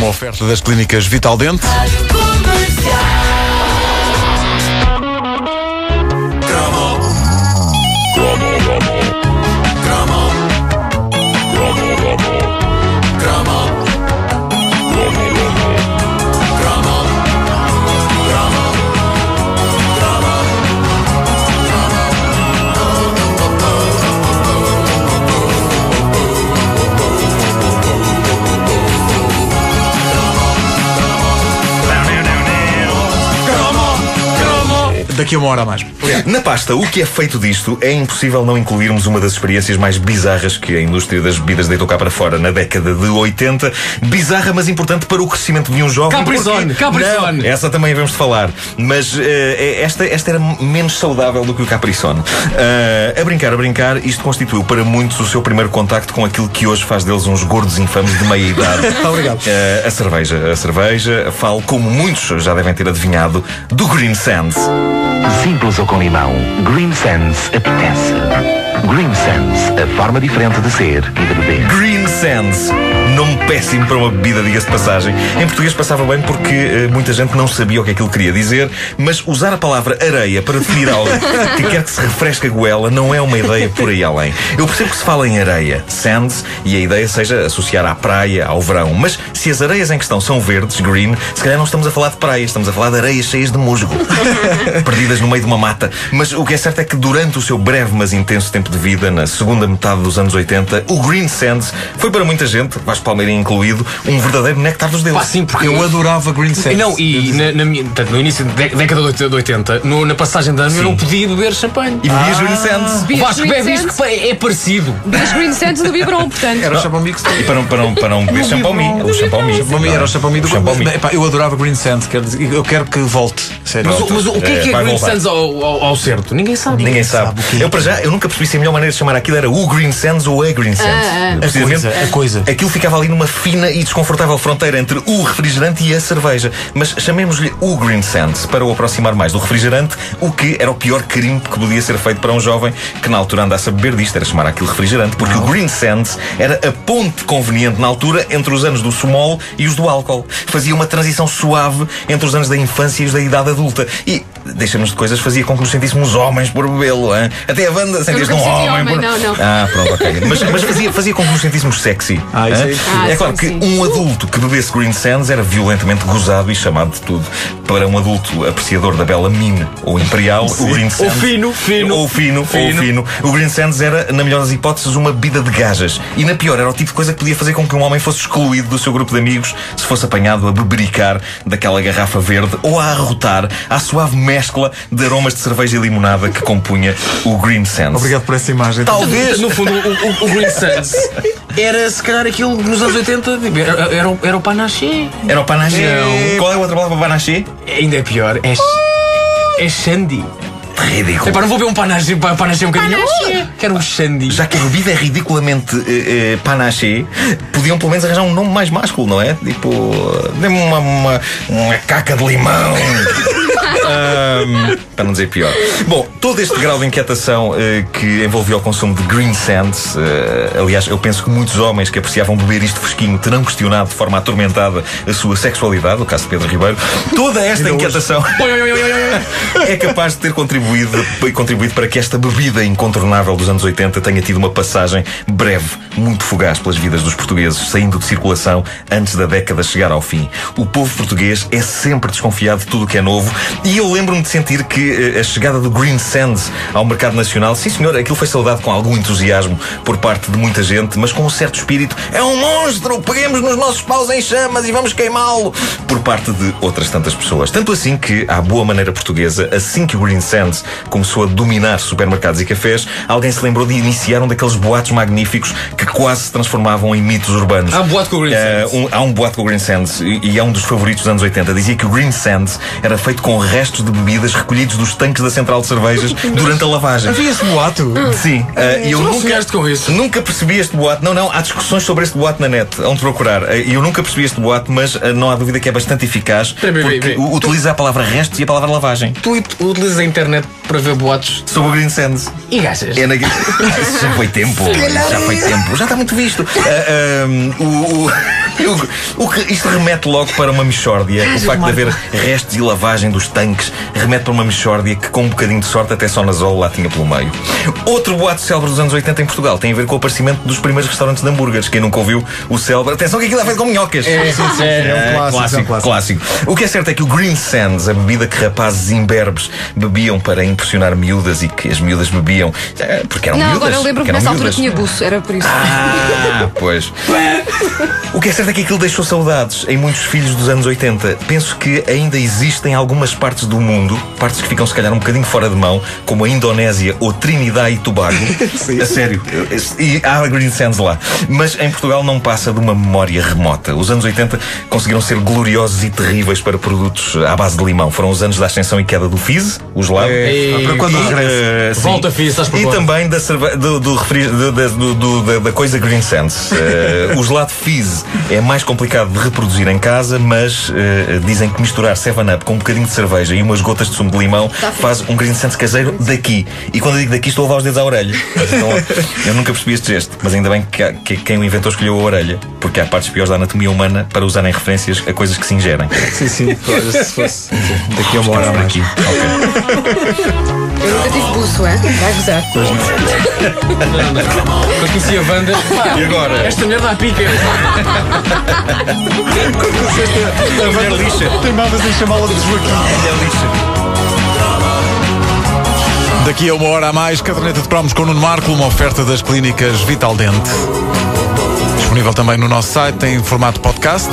Uma oferta das clínicas Vital Dente. Daqui a uma hora a mais. Na pasta, o que é feito disto é impossível não incluirmos uma das experiências mais bizarras que a indústria das bebidas deitou cá para fora na década de 80. Bizarra, mas importante para o crescimento de um jovem. Caprizone, porque- Caprizone. Essa também de falar. Mas eh, esta, esta era menos saudável do que o Capricone. Eh, a brincar, a brincar, isto constituiu para muitos o seu primeiro contacto com aquilo que hoje faz deles uns gordos infames de meia idade. Obrigado. Eh, a cerveja. A cerveja, falo, como muitos já devem ter adivinhado, do Green Sands. Simples ou com limão, Green Sands apetece. Green Sands, a forma diferente de ser e de beber. Green Sands. Nome péssimo para uma bebida, diga-se de passagem. Em português passava bem porque eh, muita gente não sabia o que aquilo queria dizer, mas usar a palavra areia para definir algo que quer que se refresque a goela não é uma ideia por aí além. Eu percebo que se fala em areia, sands, e a ideia seja associar à praia, ao verão, mas se as areias em questão são verdes, green, se calhar não estamos a falar de praias, estamos a falar de areias cheias de musgo, perdidas no meio de uma mata. Mas o que é certo é que durante o seu breve mas intenso tempo de vida, na segunda metade dos anos 80, o Green Sands foi para muita gente, Vasco Palmeirinho incluído, um verdadeiro néctar dos Pá, deuses. sim, porque. Eu adorava Green Sands. E Não, e na, na minha, portanto, no início da dé- década de 80, no- na passagem de ano, eu não podia beber champanhe. E bebias Green Sands. O Vasco bebe isto que pá, é parecido. Bebias Green Sands do Biberon, portanto. Era o Chapão Mix. E para não, para para não beber champanhe, o champanhe. Chapão Era o Chapão Mix. O champanhe. Epá, Eu adorava Green Sands. quero dizer, Eu quero que volte. Sério. Mas, o- mas o que é É, que é Green. Sands ao, ao, ao certo? Ninguém sabe. Ninguém sabe. que é. Eu para já, eu nunca percebi se a melhor maneira de chamar aquilo era o Green Sands ou a Green Sands. Ah, ah. A coisa, a coisa. Aquilo ficava ali numa fina e desconfortável fronteira entre o refrigerante e a cerveja. Mas chamemos-lhe o Green Sands para o aproximar mais do refrigerante, o que era o pior crime que podia ser feito para um jovem que na altura andasse a beber disto, era chamar aquilo refrigerante, porque o Green Sands era a ponte conveniente na altura entre os anos do sumol e os do álcool. Fazia uma transição suave entre os anos da infância e os da idade adulta. E, deixamos de coisas, fazia com que nos sentíssemos homens por bebê-lo. Até a banda sentias-te um senti homem. homem, por... não, não. Ah, pronto, ok. Mas, mas fazia, fazia com que nos sentíssemos sexy. Ah, isso é Ah, é claro sim, que sim. um adulto que bebesse Green Sands era violentamente gozado e chamado de tudo. Para um adulto apreciador da bela mine ou imperial, o Green Sands. fino, fino. Ou fino, ou Fino. fino. O Green Sands era, na melhor das hipóteses, uma bebida de gajas. E na pior, era o tipo de coisa que podia fazer com que um homem fosse excluído do seu grupo de amigos se fosse apanhado a bebericar daquela garrafa verde ou a arrotar à suave mescla de aromas de cerveja e limonada que compunha o Green Sands. Obrigado por essa imagem. Talvez. No fundo, o, o- o Green Sands era se calhar aquilo nos anos 80 tipo, era, era, o- era o panaché. Era o panaché. Não. Qual é a outra palavra para panaché? Ainda é pior. É, é Shandy. Ridículo. Epá, não vou beber um panaché, pa- panaché um bocadinho. Quero um Shandy. Já que a bebida é ridiculamente eh, eh, panaché, podiam pelo menos arranjar um nome mais másculo, não é? Tipo, dê-me uma, uma, uma caca de limão. Para não dizer pior. Bom, todo este grau de inquietação eh, que envolvia o consumo de Green Sands, eh, aliás, eu penso que muitos homens que apreciavam beber isto fresquinho terão questionado de forma atormentada a sua sexualidade, o caso de Pedro Ribeiro. Toda esta inquietação é capaz de ter contribuído, contribuído para que esta bebida incontornável dos anos 80 tenha tido uma passagem breve, muito fugaz pelas vidas dos portugueses, saindo de circulação antes da década chegar ao fim. O povo português é sempre desconfiado de tudo o que é novo e eu lembro-me de sentir que eh, a chegada do Green Sands ao mercado nacional, sim senhor, aquilo foi saudado com algum entusiasmo por parte de muita gente, mas com um certo espírito. É um monstro! Peguemos nos nossos paus em chamas e vamos queimá-lo! Por parte de outras tantas pessoas. Tanto assim que, à boa maneira portuguesa, assim que o Green Sands começou a dominar supermercados e cafés, alguém se lembrou de iniciar um daqueles boatos magníficos que quase se transformavam em mitos urbanos. Há um boato com o Green Eh, Sands. um- há um boato com o Green Sands e, e é um dos favoritos dos anos 80. Dizia que o Green Sands era feito com restos de bebidas recolhidos dos tanques da central de cervejas durante a lavagem. Havia esse boato. Sim, e eu não nunca, com isso? nunca percebi este boato. Não, não, há discussões sobre este boato na net, onde procurar. Eh, E eu nunca percebi este boato, mas eh, não há dúvida que é bastante eficaz porque espera. u- utiliza a palavra restos e a palavra lavagem. Tu ut- utilizas a internet para ver boatos Sobre o Green Sands. e gastas. É. Isso já foi tempo. Já foi tempo. Já está muito visto. Ah, ahm, o- o- Eu- o que, isto remete logo para uma mixórdia. O facto de haver restos e lavagem dos tanques remete para uma mixórdia que, com um bocadinho de sorte, até só na Zola lá tinha pelo meio. Outro boato célebre dos anos 80 em Portugal tem a ver com o aparecimento dos primeiros restaurantes de hambúrgueres. Quem nunca ouviu o célebre. Atenção que aquilo é feito com minhocas. É, sim, sim. É, um clássico, clássico, é um clássico. clássico. O que é certo é que o Green Sands, a bebida que rapazes imberbes bebiam para impressionar miúdas e que as miúdas bebiam eh, porque eram Não, miúdas. agora eu lembro que nessa altura tinha buço, era por isso. Ah, pois. O que é certo é que aquilo deixou saudades em muitos filhos dos anos 80. Penso que ainda existem algumas partes do mundo, partes que ficam se calhar um bocadinho fora de mão, como a Indonésia ou Trinidad e Tobago. a sério. E há Green Sands lá. Mas em Portugal não passa de uma memória remota. Os anos 80 conseguiram ser gloriosos e terríveis para produtos à base de limão. Foram os anos da ascensão e queda do Fizz, o gelado. É, para quando E, regressa? eh, sim. Volta, Fizz, estás por E também da, cerve- do, do refri- do- da- do- do- da- da coisa Green Sands. Eh, o gelado Fizz é mais complicado de reproduzir em casa, mas eh, dizem que misturar 7-Up com um bocadinho de cerveja e umas gotas de sumo de limão faz um Green Sands caseiro daqui. E quando eu digo daqui, estou a levar os dedos à orelha. Então, eu nunca percebi este gesto, mas ainda bem que, que quem o inventou escolheu a orelha, porque há partes piores da anatomia humana para usarem referências a coisas que se ingerem. Sim, sim. Olha, se fosse daqui a uma hora mais. aqui. Ok. Eu nunca tive buço, é? Vai gozar. Eu conheci a Wanda. E agora? Esta mulher dá pica. A mulher lixa. Teimavas em chamá-la de Joaquim. A mulher lixa. Daqui a uma hora a mais, caderneta de cromos com o Nuno Marco, uma oferta das clínicas Vital Dente. Disponível também no nosso site em formato podcast.